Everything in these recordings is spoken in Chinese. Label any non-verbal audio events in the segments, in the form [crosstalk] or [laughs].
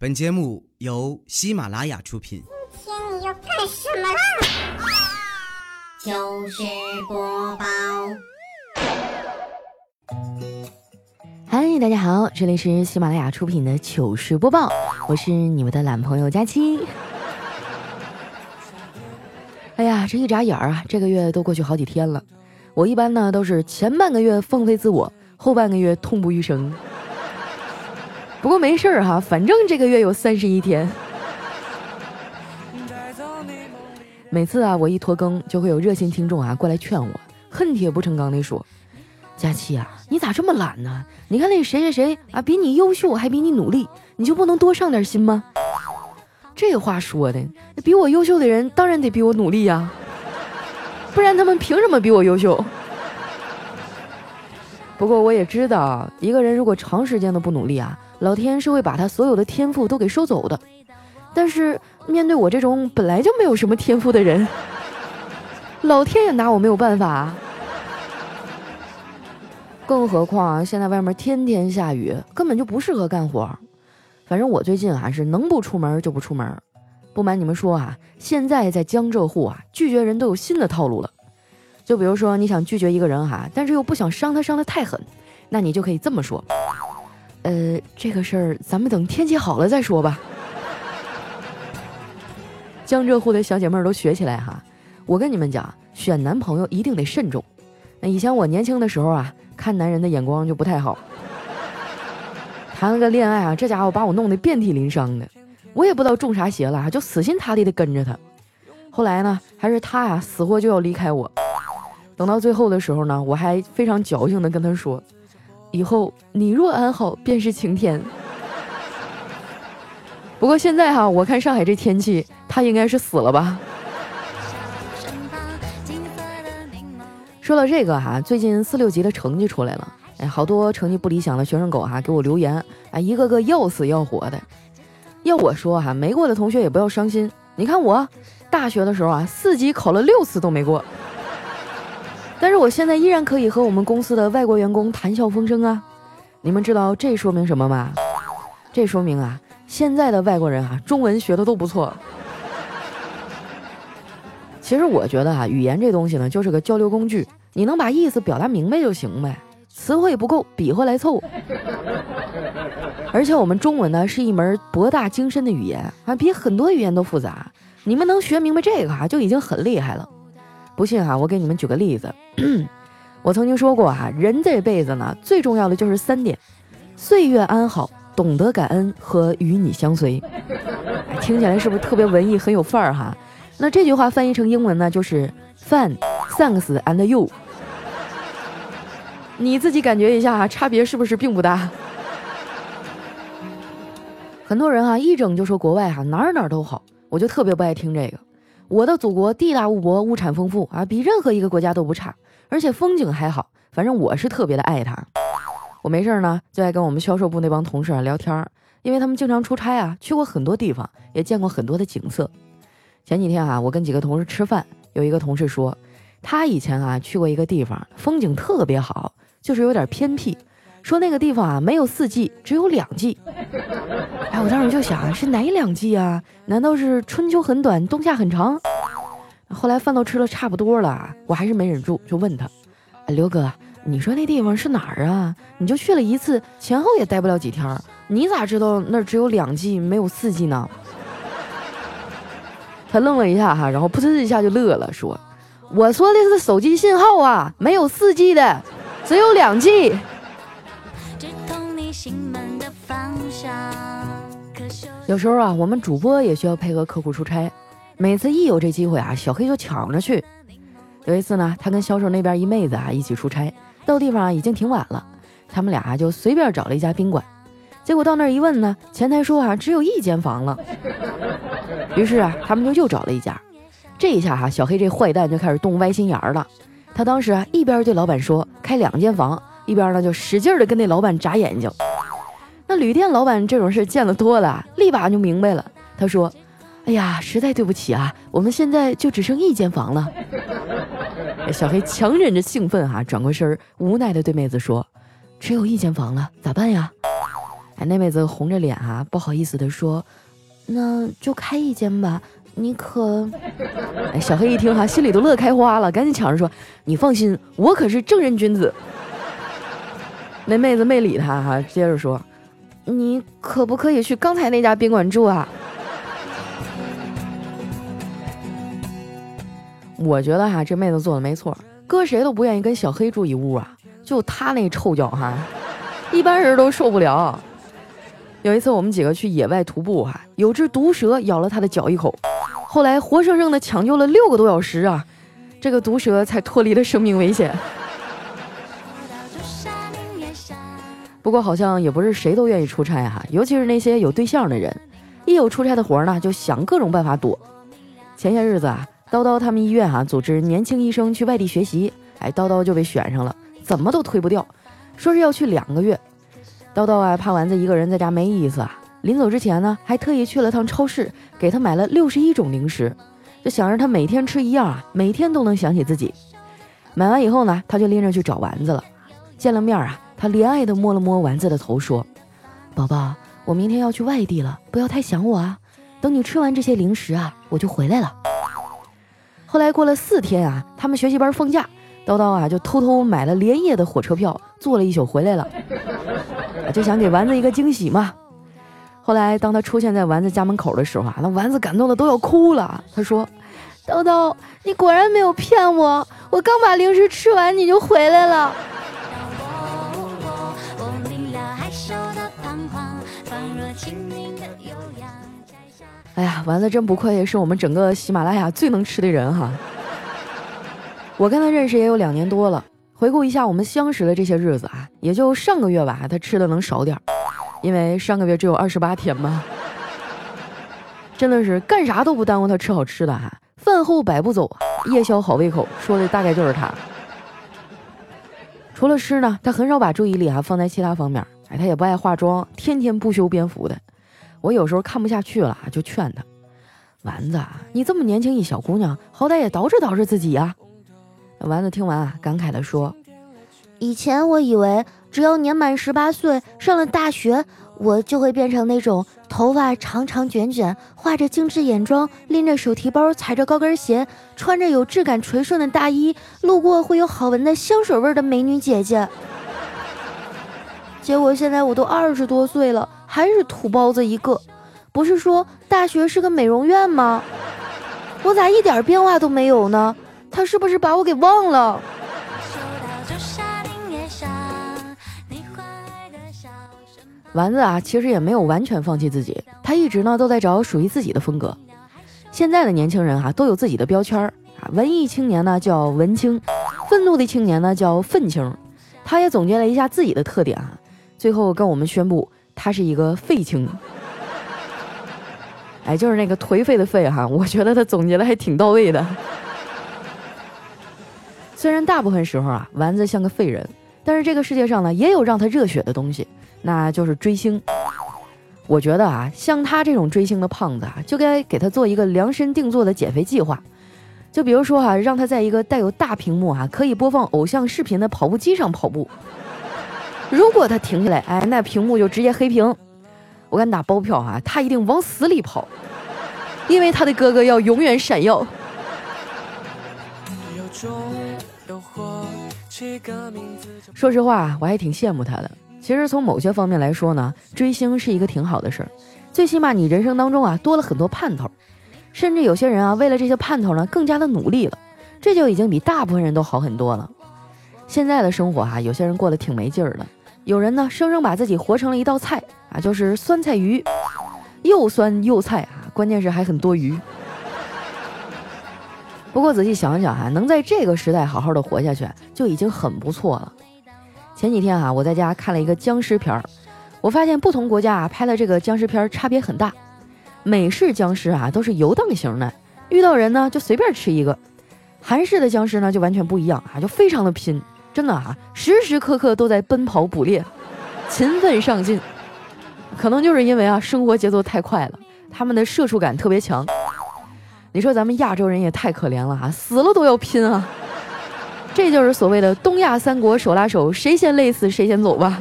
本节目由喜马拉雅出品。今天你要干什么啦？糗事播报，嗨，大家好，这里是喜马拉雅出品的糗事播报，我是你们的懒朋友佳期。[laughs] 哎呀，这一眨眼儿啊，这个月都过去好几天了。我一般呢都是前半个月放飞自我，后半个月痛不欲生。不过没事儿哈，反正这个月有三十一天。每次啊，我一拖更，就会有热心听众啊过来劝我，恨铁不成钢的说：“佳期啊，你咋这么懒呢？你看那谁谁谁啊，比你优秀，还比你努力，你就不能多上点心吗？”这话说的，比我优秀的人当然得比我努力呀，不然他们凭什么比我优秀？不过我也知道，一个人如果长时间的不努力啊。老天是会把他所有的天赋都给收走的，但是面对我这种本来就没有什么天赋的人，老天也拿我没有办法。更何况现在外面天天下雨，根本就不适合干活。反正我最近啊是能不出门就不出门。不瞒你们说啊，现在在江浙沪啊，拒绝人都有新的套路了。就比如说你想拒绝一个人哈，但是又不想伤他伤得太狠，那你就可以这么说。呃，这个事儿咱们等天气好了再说吧。[laughs] 江浙沪的小姐妹儿都学起来哈！我跟你们讲，选男朋友一定得慎重。那以前我年轻的时候啊，看男人的眼光就不太好，谈了个恋爱啊，这家伙把我弄得遍体鳞伤的，我也不知道中啥邪了，就死心塌地的跟着他。后来呢，还是他呀死活就要离开我。等到最后的时候呢，我还非常矫情的跟他说。以后你若安好，便是晴天。不过现在哈，我看上海这天气，他应该是死了吧。说到这个哈，最近四六级的成绩出来了，哎，好多成绩不理想的学生狗哈给我留言，哎，一个个要死要活的。要我说哈，没过的同学也不要伤心，你看我大学的时候啊，四级考了六次都没过。但是我现在依然可以和我们公司的外国员工谈笑风生啊！你们知道这说明什么吗？这说明啊，现在的外国人啊，中文学的都不错。其实我觉得啊，语言这东西呢，就是个交流工具，你能把意思表达明白就行呗，词汇不够，比划来凑。而且我们中文呢，是一门博大精深的语言啊，比很多语言都复杂。你们能学明白这个啊，就已经很厉害了。不信哈，我给你们举个例子。[clears throat] 我曾经说过哈，人这辈子呢，最重要的就是三点：岁月安好、懂得感恩和与你相随。听起来是不是特别文艺，很有范儿哈？那这句话翻译成英文呢，就是 Fun, thanks and you。你自己感觉一下哈，差别是不是并不大？很多人哈一整就说国外哈哪儿哪儿都好，我就特别不爱听这个。我的祖国地大物博，物产丰富啊，比任何一个国家都不差，而且风景还好。反正我是特别的爱它。我没事呢，就爱跟我们销售部那帮同事啊聊天，因为他们经常出差啊，去过很多地方，也见过很多的景色。前几天啊，我跟几个同事吃饭，有一个同事说，他以前啊去过一个地方，风景特别好，就是有点偏僻。说那个地方啊没有四季，只有两季。哎，我当时就想是哪两季啊？难道是春秋很短，冬夏很长？后来饭都吃了差不多了，我还是没忍住，就问他：“刘哥，你说那地方是哪儿啊？你就去了一次，前后也待不了几天，你咋知道那儿只有两季，没有四季呢？” [laughs] 他愣了一下哈，然后噗呲一下就乐了，说：“我说的是手机信号啊，没有四季的，只有两季。”有时候啊，我们主播也需要配合客户出差，每次一有这机会啊，小黑就抢着去。有一次呢，他跟销售那边一妹子啊一起出差，到地方啊已经挺晚了，他们俩就随便找了一家宾馆。结果到那儿一问呢，前台说啊只有一间房了。于是啊，他们就又找了一家。这一下哈，小黑这坏蛋就开始动歪心眼了。他当时啊一边对老板说开两间房，一边呢就使劲的跟那老板眨眼睛。那旅店老板这种事见得多了，立马就明白了。他说：“哎呀，实在对不起啊，我们现在就只剩一间房了。”小黑强忍着兴奋哈，转过身，无奈的对妹子说：“只有一间房了，咋办呀？”哎，那妹子红着脸啊，不好意思的说：“那就开一间吧，你可……”哎，小黑一听哈，心里都乐开花了，赶紧抢着说：“你放心，我可是正人君子。”那妹子没理他哈，接着说：“你可不可以去刚才那家宾馆住啊？”我觉得哈，这妹子做的没错，搁谁都不愿意跟小黑住一屋啊，就他那臭脚哈，一般人都受不了。有一次我们几个去野外徒步哈，有只毒蛇咬了他的脚一口，后来活生生的抢救了六个多小时啊，这个毒蛇才脱离了生命危险。不过好像也不是谁都愿意出差哈，尤其是那些有对象的人，一有出差的活呢，就想各种办法躲。前些日子啊。叨叨他们医院哈组织年轻医生去外地学习，哎，叨叨就被选上了，怎么都推不掉，说是要去两个月。叨叨啊，怕丸子一个人在家没意思啊，临走之前呢，还特意去了趟超市，给他买了六十一种零食，就想让他每天吃一样啊，每天都能想起自己。买完以后呢，他就拎着去找丸子了。见了面啊，他怜爱的摸了摸丸子的头，说：“宝宝，我明天要去外地了，不要太想我啊。等你吃完这些零食啊，我就回来了。”后来过了四天啊，他们学习班放假，叨叨啊就偷偷买了连夜的火车票，坐了一宿回来了，就想给丸子一个惊喜嘛。后来当他出现在丸子家门口的时候啊，那丸子感动的都要哭了。他说：“叨叨，你果然没有骗我，我刚把零食吃完你就回来了。”哎呀，丸子真不愧是我们整个喜马拉雅最能吃的人哈！我跟他认识也有两年多了，回顾一下我们相识的这些日子啊，也就上个月吧，他吃的能少点儿，因为上个月只有二十八天嘛。真的是干啥都不耽误他吃好吃的哈，饭后百步走，夜宵好胃口，说的大概就是他。除了吃呢，他很少把注意力啊放在其他方面，哎，他也不爱化妆，天天不修边幅的。我有时候看不下去了，就劝他：“丸子，你这么年轻一小姑娘，好歹也捯饬捯饬自己呀。”丸子听完啊，感慨地说：“以前我以为只要年满十八岁，上了大学，我就会变成那种头发长长卷卷，画着精致眼妆，拎着手提包，踩着高跟鞋，穿着有质感垂顺的大衣，路过会有好闻的香水味的美女姐姐。结果现在我都二十多岁了。”还是土包子一个，不是说大学是个美容院吗？我咋一点变化都没有呢？他是不是把我给忘了？丸子啊，其实也没有完全放弃自己，他一直呢都在找属于自己的风格。现在的年轻人哈都有自己的标签儿啊，文艺青年呢叫文青，愤怒的青年呢叫愤青。他也总结了一下自己的特点啊，最后跟我们宣布。他是一个废青，哎，就是那个颓废的废哈，我觉得他总结的还挺到位的。虽然大部分时候啊，丸子像个废人，但是这个世界上呢，也有让他热血的东西，那就是追星。我觉得啊，像他这种追星的胖子啊，就该给他做一个量身定做的减肥计划。就比如说哈，让他在一个带有大屏幕啊，可以播放偶像视频的跑步机上跑步。如果他停下来，哎，那屏幕就直接黑屏。我敢打包票啊，他一定往死里跑，因为他的哥哥要永远闪耀。说实话，我还挺羡慕他的。其实从某些方面来说呢，追星是一个挺好的事儿，最起码你人生当中啊多了很多盼头，甚至有些人啊为了这些盼头呢更加的努力了，这就已经比大部分人都好很多了。现在的生活哈，有些人过得挺没劲儿的。有人呢，生生把自己活成了一道菜啊，就是酸菜鱼，又酸又菜啊，关键是还很多余。不过仔细想想哈，能在这个时代好好的活下去，就已经很不错了。前几天哈，我在家看了一个僵尸片儿，我发现不同国家啊拍的这个僵尸片差别很大。美式僵尸啊都是游荡型的，遇到人呢就随便吃一个；韩式的僵尸呢就完全不一样啊，就非常的拼。真的啊，时时刻刻都在奔跑捕猎，勤奋上进。可能就是因为啊，生活节奏太快了，他们的社畜感特别强。你说咱们亚洲人也太可怜了哈，死了都要拼啊！这就是所谓的东亚三国手拉手，谁先累死谁先走吧。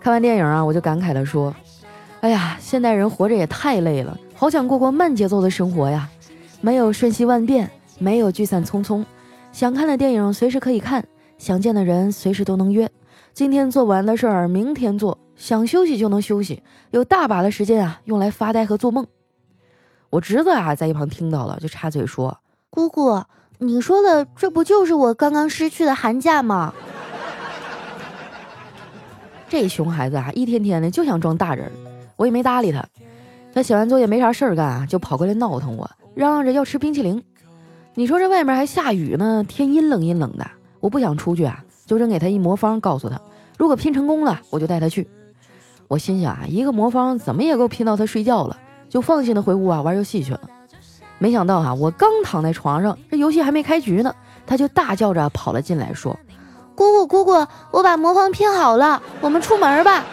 看完电影啊，我就感慨地说：“哎呀，现代人活着也太累了，好想过过慢节奏的生活呀！没有瞬息万变，没有聚散匆匆，想看的电影随时可以看，想见的人随时都能约。今天做不完的事儿，明天做；想休息就能休息，有大把的时间啊，用来发呆和做梦。”我侄子啊，在一旁听到了，就插嘴说：“姑姑，你说的这不就是我刚刚失去的寒假吗？” [laughs] 这熊孩子啊，一天天的就想装大人，我也没搭理他。他写完作业没啥事儿干啊，就跑过来闹腾我，嚷嚷着要吃冰淇淋。你说这外面还下雨呢，天阴冷阴冷的，我不想出去啊，就扔给他一魔方，告诉他，如果拼成功了，我就带他去。我心想啊，一个魔方怎么也够拼到他睡觉了，就放心的回屋啊玩游戏去了。没想到啊，我刚躺在床上，这游戏还没开局呢，他就大叫着跑了进来，说。姑姑，姑姑，我把魔方拼好了，我们出门吧。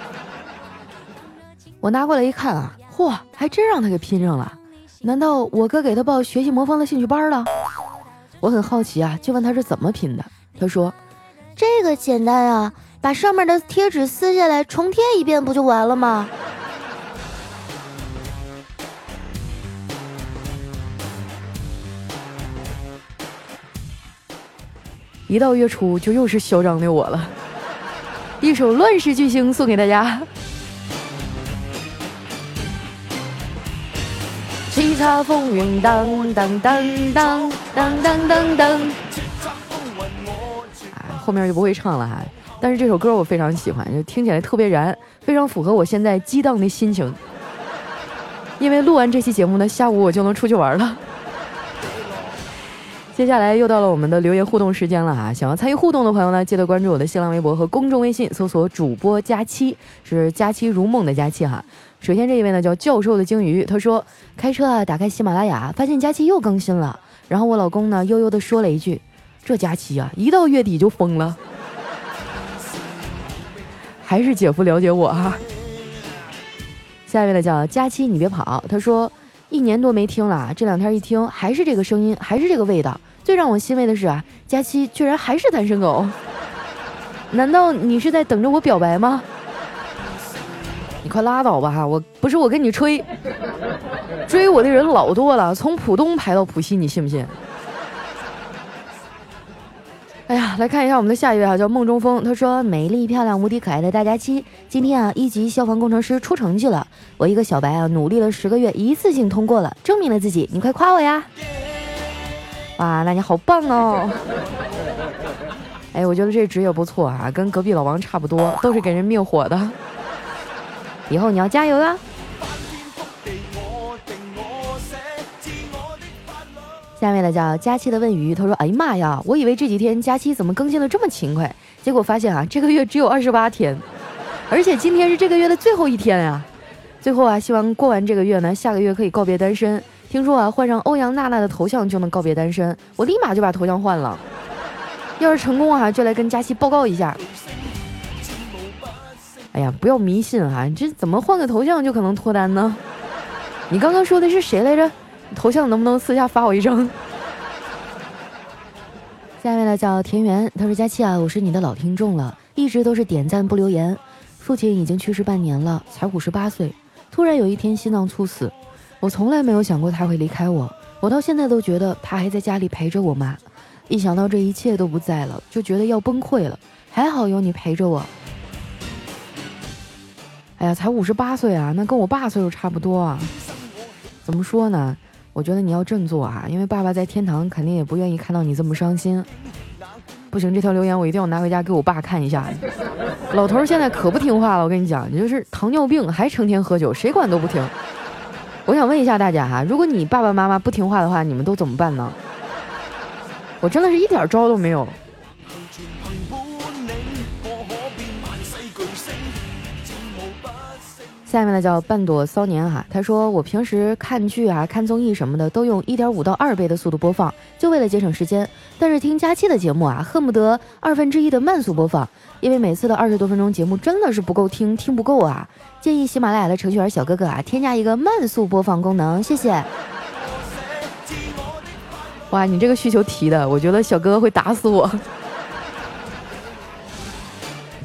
我拿过来一看啊，嚯，还真让他给拼上了。难道我哥给他报学习魔方的兴趣班了？我很好奇啊，就问他是怎么拼的。他说：“这个简单啊，把上面的贴纸撕下来重贴一遍，不就完了吗？”一到月初就又是嚣张的我了，一首《乱世巨星》送给大家。叱咤风云，当当当当当当当当。啊，后面就不会唱了哈，但是这首歌我非常喜欢，就听起来特别燃，非常符合我现在激荡的心情。因为录完这期节目呢，下午我就能出去玩了。[laughs] 接下来又到了我们的留言互动时间了啊！想要参与互动的朋友呢，记得关注我的新浪微博和公众微信，搜索主播佳期，是佳期如梦的佳期哈。首先这一位呢叫教授的鲸鱼，他说开车啊，打开喜马拉雅，发现佳期又更新了。然后我老公呢悠悠的说了一句：“这佳期啊，一到月底就疯了。[laughs] ”还是姐夫了解我哈。下一位呢叫佳期，你别跑，他说。一年多没听了，这两天一听还是这个声音，还是这个味道。最让我欣慰的是啊，佳期居然还是单身狗。难道你是在等着我表白吗？快拉倒吧哈！我不是我跟你吹，追我的人老多了，从浦东排到浦西，你信不信？哎呀，来看一下我们的下一位啊，叫梦中风。他说：“美丽漂亮、无敌可爱的大家期，今天啊，一级消防工程师出成绩了。我一个小白啊，努力了十个月，一次性通过了，证明了自己。你快夸我呀！哇，那你好棒哦！[laughs] 哎，我觉得这职业不错啊，跟隔壁老王差不多，都是给人灭火的。以后你要加油啊！”下面的叫佳期的问鱼，他说：“哎呀妈呀，我以为这几天佳期怎么更新的这么勤快，结果发现啊，这个月只有二十八天，而且今天是这个月的最后一天呀。最后啊，希望过完这个月呢，下个月可以告别单身。听说啊，换上欧阳娜娜的头像就能告别单身，我立马就把头像换了。要是成功啊，就来跟佳期报告一下。哎呀，不要迷信啊，这怎么换个头像就可能脱单呢？你刚刚说的是谁来着？”头像能不能私下发我一张？下面呢叫田园，他说：“佳期啊，我是你的老听众了，一直都是点赞不留言。父亲已经去世半年了，才五十八岁，突然有一天心脏猝死。我从来没有想过他会离开我，我到现在都觉得他还在家里陪着我妈。一想到这一切都不在了，就觉得要崩溃了。还好有你陪着我。哎呀，才五十八岁啊，那跟我爸岁数差不多啊。怎么说呢？”我觉得你要振作啊，因为爸爸在天堂肯定也不愿意看到你这么伤心。不行，这条留言我一定要拿回家给我爸看一下。老头现在可不听话了，我跟你讲，你就是糖尿病还成天喝酒，谁管都不听。我想问一下大家哈，如果你爸爸妈妈不听话的话，你们都怎么办呢？我真的是一点招都没有。下面呢叫半朵骚年哈，他说我平时看剧啊、看综艺什么的都用一点五到二倍的速度播放，就为了节省时间。但是听佳期的节目啊，恨不得二分之一的慢速播放，因为每次的二十多分钟节目真的是不够听，听不够啊。建议喜马拉雅的程序员小哥哥啊，添加一个慢速播放功能，谢谢。[laughs] 哇，你这个需求提的，我觉得小哥哥会打死我。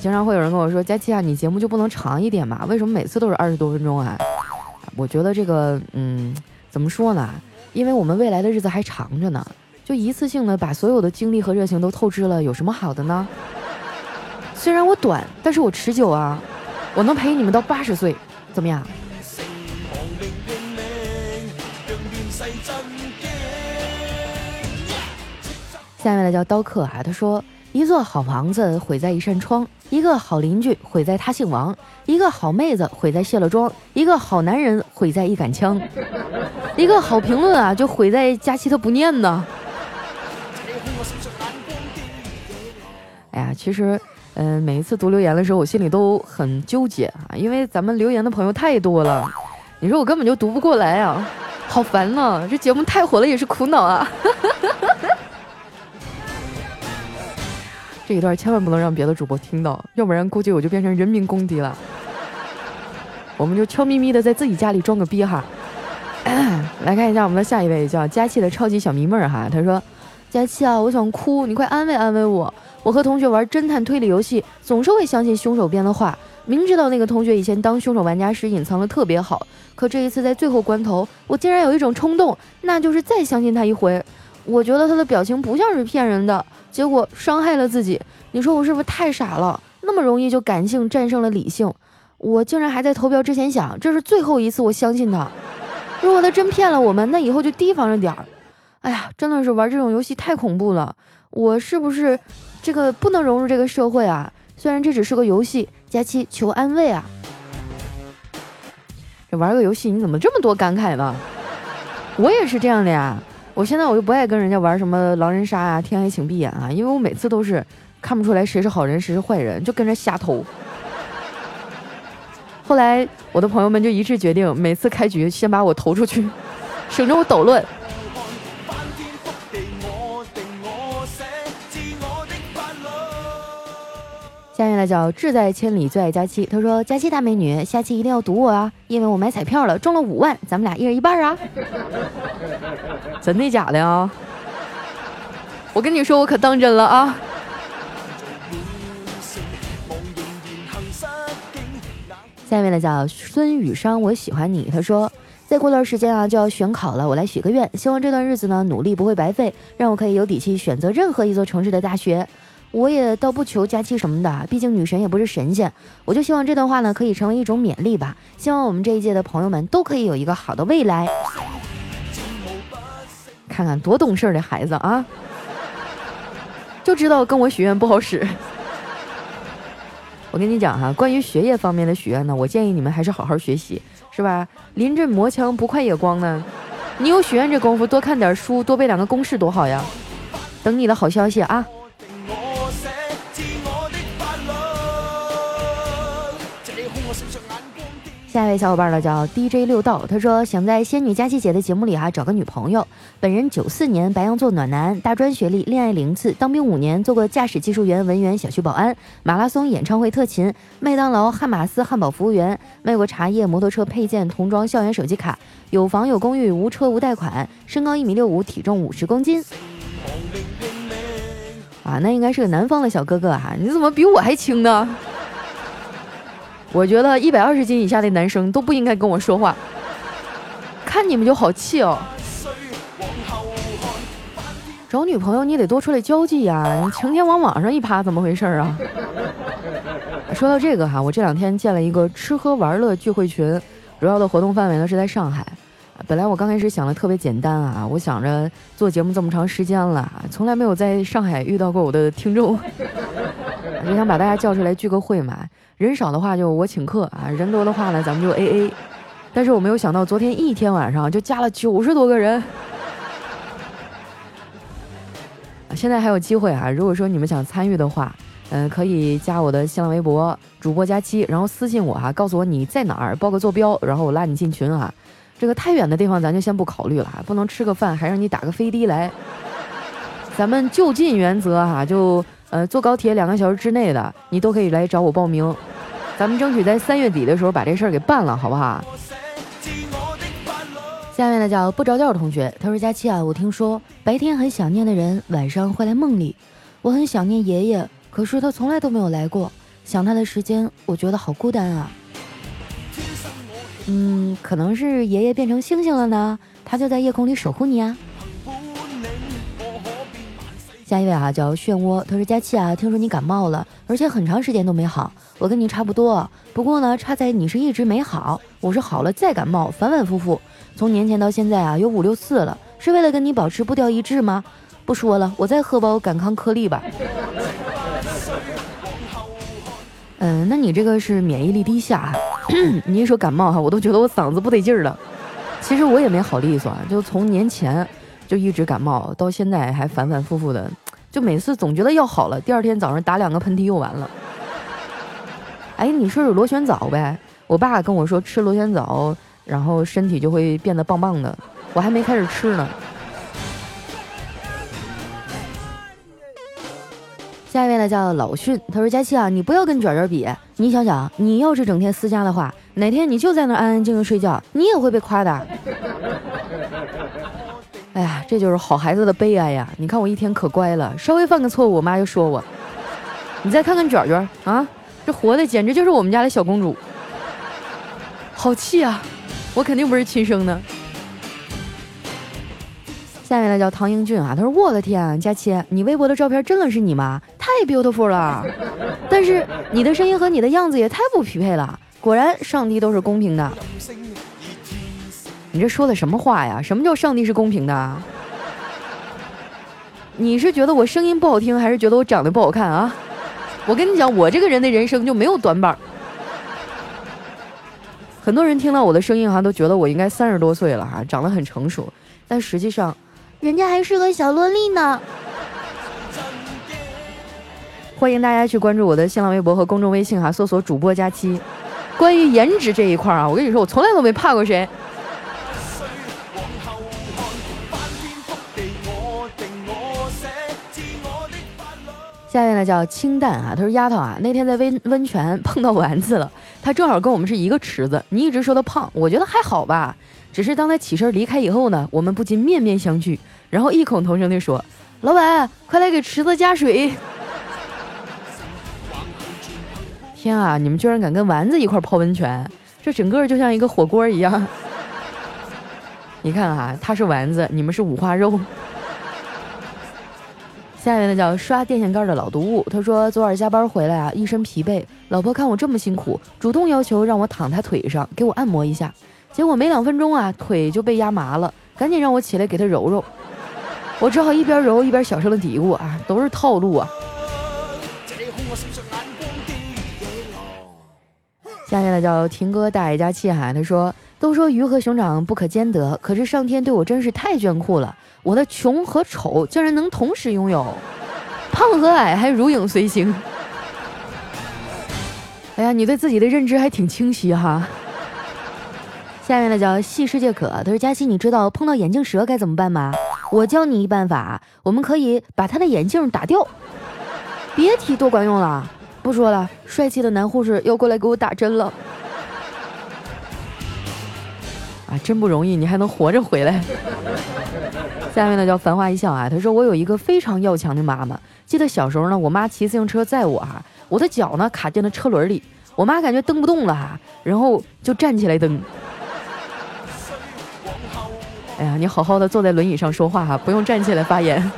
经常会有人跟我说：“佳期啊，你节目就不能长一点嘛？为什么每次都是二十多分钟啊？”我觉得这个，嗯，怎么说呢？因为我们未来的日子还长着呢，就一次性的把所有的精力和热情都透支了，有什么好的呢？虽然我短，但是我持久啊，我能陪你们到八十岁，怎么样？下面的叫刀客啊，他说：一座好房子毁在一扇窗，一个好邻居毁在他姓王，一个好妹子毁在卸了妆，一个好男人毁在一杆枪，[laughs] 一个好评论啊就毁在佳期他不念呢。哎呀，其实，嗯，每一次读留言的时候，我心里都很纠结啊，因为咱们留言的朋友太多了，你说我根本就读不过来啊，好烦呐！这节目太火了也是苦恼啊。这一段千万不能让别的主播听到，要不然估计我就变成人民公敌了。我们就悄咪咪的在自己家里装个逼哈。[coughs] 来看一下我们的下一位，叫佳琪的超级小迷妹儿哈。他说：“佳琪啊，我想哭，你快安慰安慰我。我和同学玩侦探推理游戏，总是会相信凶手编的话，明知道那个同学以前当凶手玩家时隐藏的特别好，可这一次在最后关头，我竟然有一种冲动，那就是再相信他一回。我觉得他的表情不像是骗人的。”结果伤害了自己，你说我是不是太傻了？那么容易就感性战胜了理性，我竟然还在投票之前想，这是最后一次我相信他。如果他真骗了我们，那以后就提防着点儿。哎呀，真的是玩这种游戏太恐怖了，我是不是这个不能融入这个社会啊？虽然这只是个游戏，佳期求安慰啊！这玩个游戏你怎么这么多感慨呢？我也是这样的呀。我现在我就不爱跟人家玩什么狼人杀啊、天黑请闭眼啊，因为我每次都是看不出来谁是好人谁是坏人，就跟着瞎投。后来我的朋友们就一致决定，每次开局先把我投出去，省着我捣乱。下面来叫志在千里最爱佳期。他说：“佳期大美女，下期一定要赌我啊，因为我买彩票了，中了五万，咱们俩一人一半啊。[laughs] ”真的假的啊？我跟你说，我可当真了啊。下面呢叫孙雨商，我喜欢你。他说：“再过段时间啊，就要选考了，我来许个愿，希望这段日子呢，努力不会白费，让我可以有底气选择任何一座城市的大学。”我也倒不求假期什么的，毕竟女神也不是神仙。我就希望这段话呢，可以成为一种勉励吧。希望我们这一届的朋友们都可以有一个好的未来。看看多懂事的孩子啊，[laughs] 就知道跟我许愿不好使。[laughs] 我跟你讲哈，关于学业方面的许愿呢，我建议你们还是好好学习，是吧？临阵磨枪不快也光呢。你有许愿这功夫，多看点书，多背两个公式多好呀。等你的好消息啊。下一位小伙伴呢叫 DJ 六道，他说想在仙女佳琪姐的节目里哈找个女朋友。本人九四年白羊座暖男，大专学历，恋爱零次，当兵五年，做过驾驶技术员、文员、小区保安、马拉松演唱会特勤、麦当劳、汉马斯汉堡服务员，卖过茶叶、摩托车配件、童装、校园手机卡，有房有公寓，无车无贷款，身高一米六五，体重五十公斤。啊，那应该是个南方的小哥哥哈，你怎么比我还轻呢？我觉得一百二十斤以下的男生都不应该跟我说话，看你们就好气哦。找女朋友你得多出来交际呀，你成天往网上一趴，怎么回事啊？说到这个哈，我这两天建了一个吃喝玩乐聚会群，主要的活动范围呢是在上海。本来我刚开始想的特别简单啊，我想着做节目这么长时间了，从来没有在上海遇到过我的听众，就想把大家叫出来聚个会嘛。人少的话就我请客啊，人多的话呢咱们就 A A。但是我没有想到，昨天一天晚上就加了九十多个人。现在还有机会啊，如果说你们想参与的话，嗯，可以加我的新浪微博主播佳期，然后私信我哈，告诉我你在哪儿，报个坐标，然后我拉你进群啊。这个太远的地方咱就先不考虑了，不能吃个饭还让你打个飞的来。咱们就近原则哈，就呃坐高铁两个小时之内的，你都可以来找我报名。咱们争取在三月底的时候把这事儿给办了，好不好？下面呢叫不着调的同学，他说：“佳期啊，我听说白天很想念的人，晚上会来梦里。我很想念爷爷，可是他从来都没有来过。”想他的时间，我觉得好孤单啊。嗯，可能是爷爷变成星星了呢，他就在夜空里守护你啊。下一位啊，叫漩涡，他说佳期啊，听说你感冒了，而且很长时间都没好。我跟你差不多，不过呢，差在你是一直没好，我是好了再感冒，反反复复，从年前到现在啊，有五六次了，是为了跟你保持步调一致吗？不说了，我再喝包感康颗粒吧。嗯，那你这个是免疫力低下啊，[coughs] 你一说感冒哈，我都觉得我嗓子不得劲儿了。其实我也没好利索，啊就从年前。就一直感冒，到现在还反反复复的，就每次总觉得要好了，第二天早上打两个喷嚏又完了。哎，你说是螺旋藻呗？我爸跟我说吃螺旋藻，然后身体就会变得棒棒的。我还没开始吃呢。下一位呢叫老训，他说佳期啊，你不要跟卷卷比，你想想，你要是整天私家的话，哪天你就在那安安静静睡觉，你也会被夸的。哎呀，这就是好孩子的悲哀呀！你看我一天可乖了，稍微犯个错误，我妈就说我。你再看看卷卷啊，这活的简直就是我们家的小公主，好气啊！我肯定不是亲生的。下面呢叫唐英俊啊，他说我的天，佳琪，你微博的照片真的是你吗？太 beautiful 了，但是你的声音和你的样子也太不匹配了。果然，上帝都是公平的。你这说的什么话呀？什么叫上帝是公平的？你是觉得我声音不好听，还是觉得我长得不好看啊？我跟你讲，我这个人的人生就没有短板。很多人听到我的声音哈，都觉得我应该三十多岁了哈，长得很成熟，但实际上，人家还是个小萝莉呢。欢迎大家去关注我的新浪微博和公众微信哈，搜索主播佳期。关于颜值这一块啊，我跟你说，我从来都没怕过谁。下面呢叫清淡啊，他说丫头啊，那天在温温泉碰到丸子了，他正好跟我们是一个池子。你一直说他胖，我觉得还好吧。只是当他起身离开以后呢，我们不禁面面相觑，然后异口同声地说：“老板，快来给池子加水！”天啊，你们居然敢跟丸子一块泡温泉，这整个就像一个火锅一样。[laughs] 你看啊，他是丸子，你们是五花肉。下面呢叫刷电线杆的老毒物，他说昨晚加班回来啊，一身疲惫，老婆看我这么辛苦，主动要求让我躺她腿上给我按摩一下，结果没两分钟啊，腿就被压麻了，赶紧让我起来给她揉揉，我只好一边揉一边小声的嘀咕啊，都是套路啊。下面呢叫听哥大爷加气哈，他说都说鱼和熊掌不可兼得，可是上天对我真是太眷顾了。我的穷和丑竟然能同时拥有，胖和矮还如影随形。哎呀，你对自己的认知还挺清晰哈。下面呢叫细世界可，他说佳琪，你知道碰到眼镜蛇该怎么办吗？我教你一办法，我们可以把他的眼镜打掉。别提多管用了。不说了，帅气的男护士要过来给我打针了。啊，真不容易，你还能活着回来。下面呢叫繁花一笑啊，他说我有一个非常要强的妈妈。记得小时候呢，我妈骑自行车载我哈，我的脚呢卡进了车轮里，我妈感觉蹬不动了哈，然后就站起来蹬。哎呀，你好好的坐在轮椅上说话哈，不用站起来发言。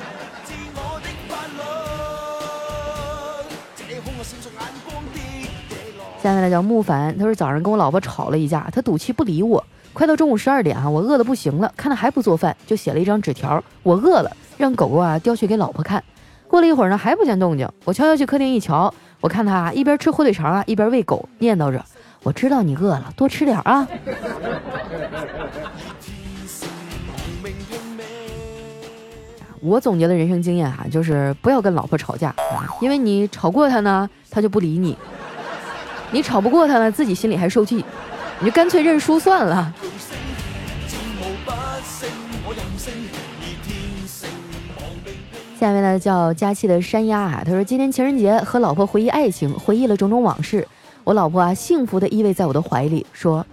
下面呢叫木凡，他说早上跟我老婆吵了一架，他赌气不理我。快到中午十二点啊，我饿得不行了，看他还不做饭，就写了一张纸条，我饿了，让狗狗啊叼去给老婆看。过了一会儿呢，还不见动静，我悄悄去客厅一瞧，我看他啊一边吃火腿肠啊，一边喂狗，念叨着：“我知道你饿了，多吃点啊。”我总结的人生经验哈，就是不要跟老婆吵架，因为你吵过他呢，他就不理你；你吵不过他呢，自己心里还受气。你就干脆认输算了。下面呢叫佳期的山鸭啊，他说今天情人节和老婆回忆爱情，回忆了种种往事。我老婆啊幸福的依偎在我的怀里，说：“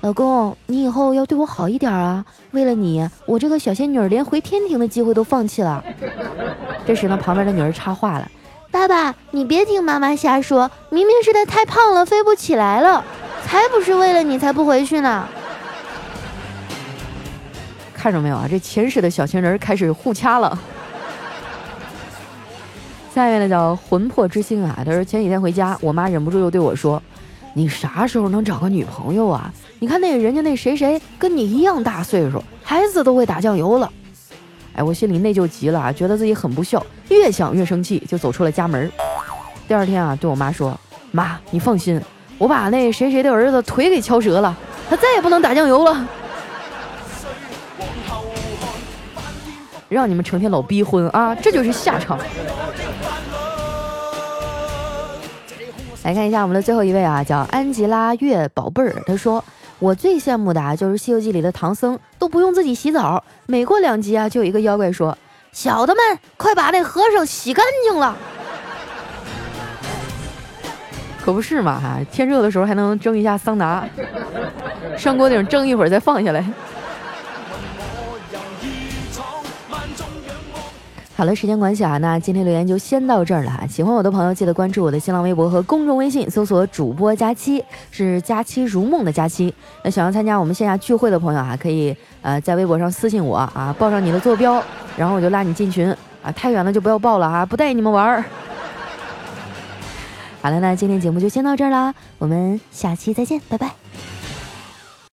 老公，你以后要对我好一点啊！为了你，我这个小仙女连回天庭的机会都放弃了。[laughs] ”这时呢，旁边的女儿插话了：“爸爸，你别听妈妈瞎说，明明是她太胖了，飞不起来了，才不是为了你才不回去呢。看着没有啊？这前世的小情人开始互掐了。下面呢叫魂魄之星啊，他说前几天回家，我妈忍不住又对我说：“你啥时候能找个女朋友啊？你看那个人家那谁谁跟你一样大岁数，孩子都会打酱油了。”哎，我心里内疚极了啊，觉得自己很不孝，越想越生气，就走出了家门。第二天啊，对我妈说：“妈，你放心，我把那谁谁的儿子腿给敲折了，他再也不能打酱油了。”让你们成天老逼婚啊，这就是下场。来看一下我们的最后一位啊，叫安吉拉月宝贝儿。他说：“我最羡慕的啊，就是《西游记》里的唐僧都不用自己洗澡，每过两集啊，就有一个妖怪说：‘小的们，快把那和尚洗干净了。’可不是嘛哈，天热的时候还能蒸一下桑拿，上锅顶蒸一会儿再放下来。”好了，时间关系啊，那今天留言就先到这儿了哈。喜欢我的朋友，记得关注我的新浪微博和公众微信，搜索“主播佳期”，是“佳期如梦”的佳期。那想要参加我们线下聚会的朋友啊，可以呃在微博上私信我啊，报上你的坐标，然后我就拉你进群啊。太远了就不要报了啊，不带你们玩儿。好了，那今天节目就先到这儿啦，我们下期再见，拜拜。